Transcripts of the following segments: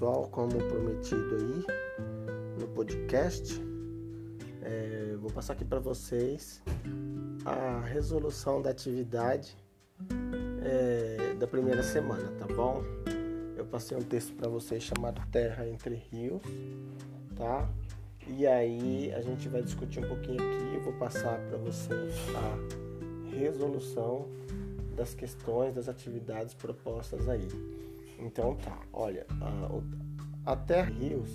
pessoal, como prometido aí no podcast, é, vou passar aqui para vocês a resolução da atividade é, da primeira semana, tá bom? Eu passei um texto para vocês chamado Terra entre Rios, tá? E aí a gente vai discutir um pouquinho aqui. Eu vou passar para vocês a resolução das questões, das atividades propostas aí. Então tá, olha, a, a Terra Rios,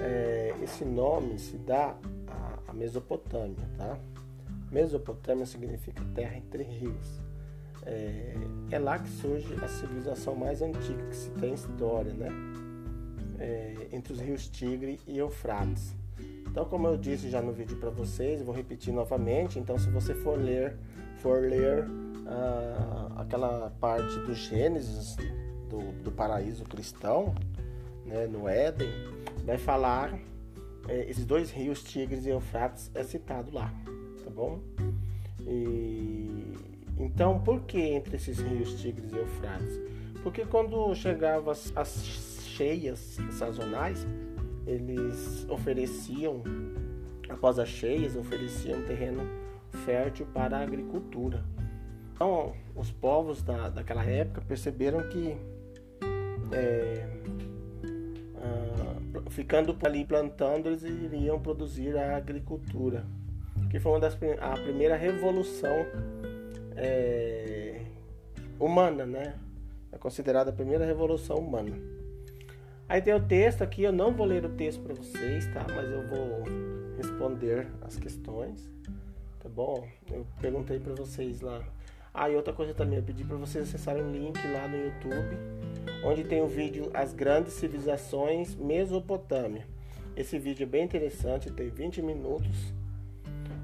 é, esse nome se dá à, Mesopotâmia, tá? Mesopotâmia significa terra entre rios. É, é, lá que surge a civilização mais antiga que se tem história, né? É, entre os rios Tigre e Eufrates. Então, como eu disse já no vídeo para vocês, vou repetir novamente. Então, se você for ler, for ler ah, aquela parte do Gênesis do, do paraíso cristão, né, no Éden, vai falar é, esses dois rios, Tigres e Eufrates, é citado lá, tá bom? E, então, por que entre esses rios Tigres e Eufrates? Porque quando chegavam as, as cheias sazonais, eles ofereciam, após as cheias, ofereciam terreno fértil para a agricultura. Então, os povos da, daquela época perceberam que é, ah, ficando ali plantando, eles iriam produzir a agricultura, que foi uma das a primeira revolução é, humana, né? É considerada a primeira revolução humana. Aí tem o texto aqui, eu não vou ler o texto para vocês, tá? Mas eu vou responder as questões, tá bom? Eu perguntei para vocês lá ah, e outra coisa também, eu pedi para vocês acessarem um link lá no YouTube, onde tem o vídeo As Grandes Civilizações Mesopotâmia. Esse vídeo é bem interessante, tem 20 minutos.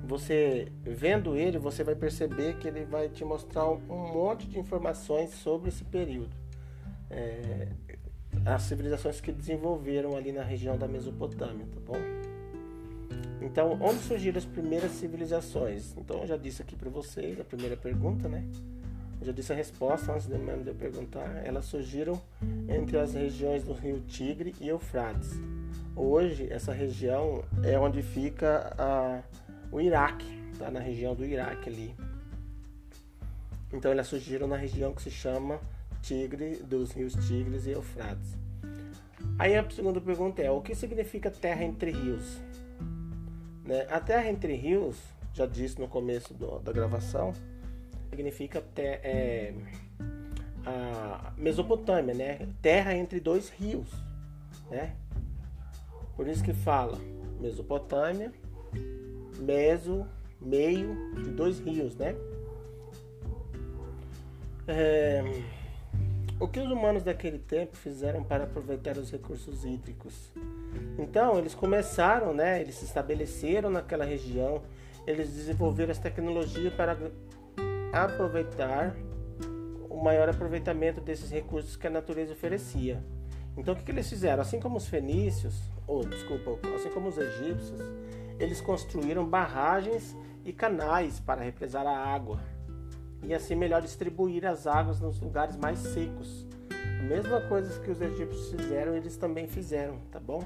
Você vendo ele, você vai perceber que ele vai te mostrar um monte de informações sobre esse período. É, as civilizações que desenvolveram ali na região da Mesopotâmia, tá bom? Então, onde surgiram as primeiras civilizações? Então, eu já disse aqui para vocês a primeira pergunta, né? Já disse a resposta antes de eu perguntar. Elas surgiram entre as regiões do rio Tigre e Eufrates. Hoje, essa região é onde fica a, o Iraque, tá? Na região do Iraque ali. Então, elas surgiram na região que se chama Tigre, dos rios Tigres e Eufrates. Aí a segunda pergunta é: o que significa terra entre rios? Né? A terra entre rios, já disse no começo do, da gravação, significa ter, é, a Mesopotâmia, né? Terra entre dois rios, né? Por isso que fala Mesopotâmia, meso, meio de dois rios, né? É, o que os humanos daquele tempo fizeram para aproveitar os recursos hídricos? Então, eles começaram, né? Eles se estabeleceram naquela região, eles desenvolveram as tecnologias para aproveitar o maior aproveitamento desses recursos que a natureza oferecia. Então, o que, que eles fizeram? Assim como os fenícios, ou desculpa, assim como os egípcios, eles construíram barragens e canais para represar a água e assim melhor distribuir as águas nos lugares mais secos. A mesma coisa que os egípcios fizeram, eles também fizeram, tá bom?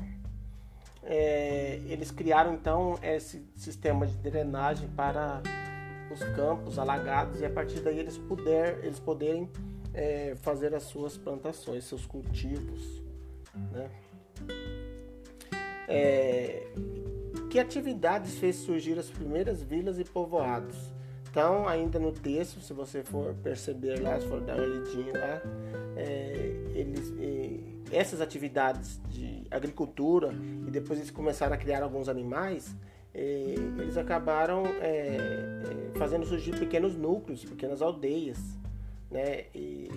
É, eles criaram então esse sistema de drenagem para os campos alagados e a partir daí eles, puder, eles poderem é, fazer as suas plantações, seus cultivos. Né? É, que atividades fez surgir as primeiras vilas e povoados? Então, ainda no texto, se você for perceber lá, se for dar uma olhadinha lá, é, eles, essas atividades de agricultura e depois eles começaram a criar alguns animais, eles acabaram é, é, fazendo surgir pequenos núcleos, pequenas aldeias. Né? E,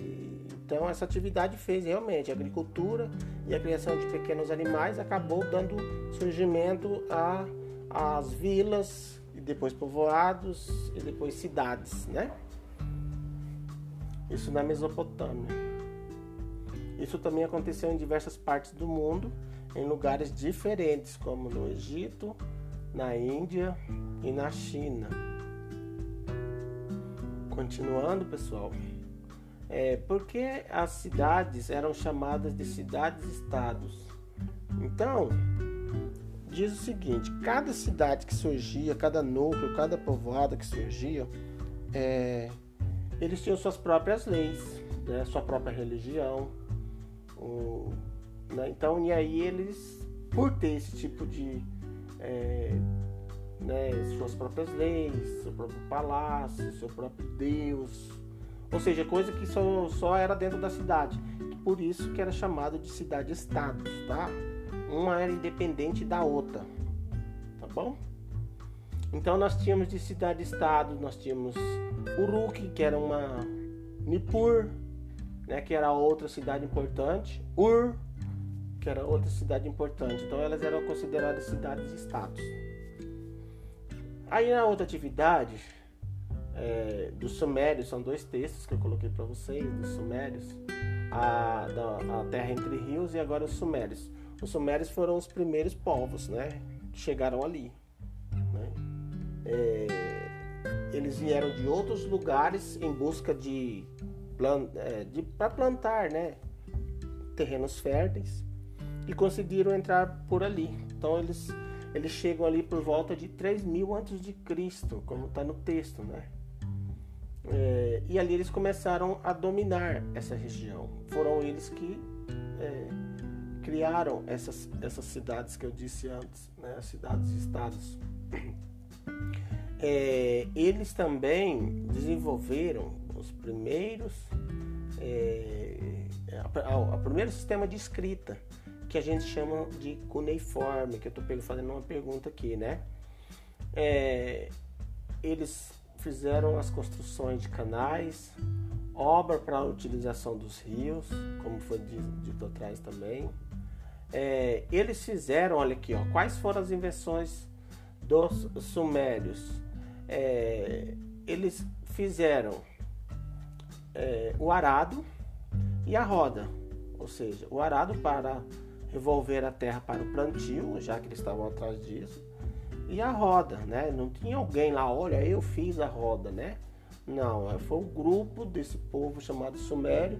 então, essa atividade fez realmente a agricultura e a criação de pequenos animais acabou dando surgimento às vilas e depois povoados e depois cidades, né? Isso na Mesopotâmia. Isso também aconteceu em diversas partes do mundo, em lugares diferentes, como no Egito, na Índia e na China. Continuando, pessoal, É, porque as cidades eram chamadas de cidades-estados. Então, diz o seguinte: cada cidade que surgia, cada núcleo, cada povoado que surgia, é, eles tinham suas próprias leis, né, sua própria religião. O, né, então, e aí eles, por ter esse tipo de. É, né, suas próprias leis, seu próprio palácio, seu próprio Deus, ou seja, coisa que só, só era dentro da cidade. Por isso que era chamado de cidade-estados, tá? Uma era independente da outra, tá bom? Então nós tínhamos de cidade-estado, nós tínhamos Uruk, que era uma Nippur, né, que era outra cidade importante, Ur, que era outra cidade importante. Então elas eram consideradas cidades-estados. Aí na outra atividade é, dos Sumérios, são dois textos que eu coloquei para vocês, dos Sumérios, a, da, a Terra entre Rios e agora os Sumérios. Os Sumérios foram os primeiros povos, né, que chegaram ali. Né? É, eles vieram de outros lugares em busca de, é, de para plantar, né, terrenos férteis e conseguiram entrar por ali. Então eles eles chegam ali por volta de 3 mil antes de Cristo, como está no texto, né? É, e ali eles começaram a dominar essa região. Foram eles que é, criaram essas, essas cidades que eu disse antes, né? as cidades-estados. É, eles também desenvolveram os primeiros é, o primeiro sistema de escrita que a gente chama de cuneiforme, que eu estou fazendo uma pergunta aqui, né? É, eles fizeram as construções de canais, obra para a utilização dos rios, como foi dito atrás também. É, eles fizeram, olha aqui, ó, quais foram as invenções dos sumérios? É, eles fizeram é, o arado e a roda, ou seja, o arado para revolver a terra para o plantio, já que eles estavam atrás disso, e a roda, né? Não tinha alguém lá, olha, eu fiz a roda, né? Não, foi o grupo desse povo chamado Sumério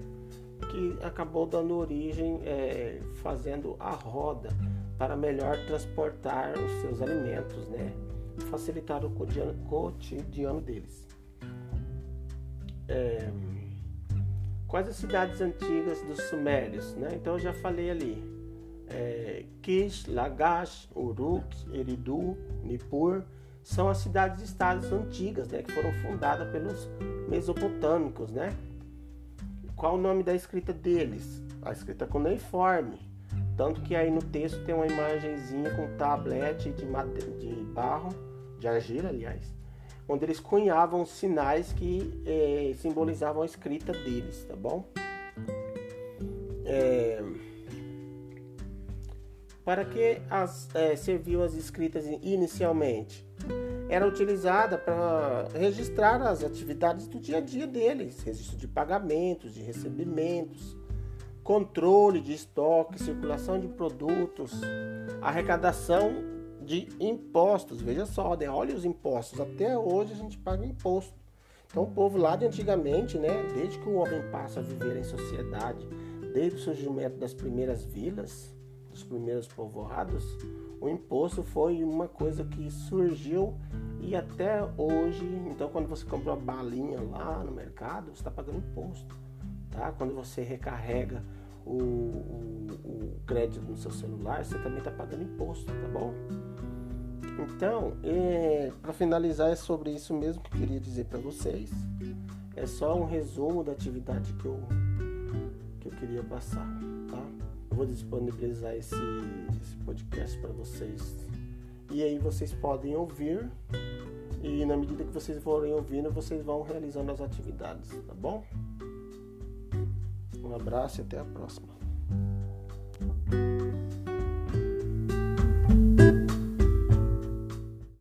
que acabou dando origem, é, fazendo a roda para melhor transportar os seus alimentos, né? Facilitar o cotidiano, cotidiano deles. É, quais as cidades antigas dos Sumérios, né? Então eu já falei ali é, Kish, Lagash, Uruk, Eridu, Nippur, são as cidades-estados antigas, né, que foram fundadas pelos mesopotâmicos, né? Qual o nome da escrita deles? A escrita cuneiforme. Tanto que aí no texto tem uma imagenzinha com tablete de, de barro, de argila, aliás, onde eles cunhavam sinais que é, simbolizavam a escrita deles, tá bom? É, para que as, é, serviu as escritas inicialmente? Era utilizada para registrar as atividades do dia a dia deles, registro de pagamentos, de recebimentos, controle de estoque, circulação de produtos, arrecadação de impostos. Veja só, né? olha os impostos. Até hoje a gente paga imposto. Então o povo lá de antigamente, né, desde que o homem passa a viver em sociedade, desde o surgimento das primeiras vilas, dos primeiros povoados, o imposto foi uma coisa que surgiu e até hoje, então quando você compra uma balinha lá no mercado, você está pagando imposto, tá? Quando você recarrega o, o, o crédito no seu celular, você também está pagando imposto, tá bom? Então, é, para finalizar, é sobre isso mesmo que eu queria dizer para vocês. É só um resumo da atividade que eu, que eu queria passar, vou disponibilizar esse, esse podcast para vocês. E aí vocês podem ouvir. E na medida que vocês forem ouvindo, vocês vão realizando as atividades, tá bom? Um abraço e até a próxima.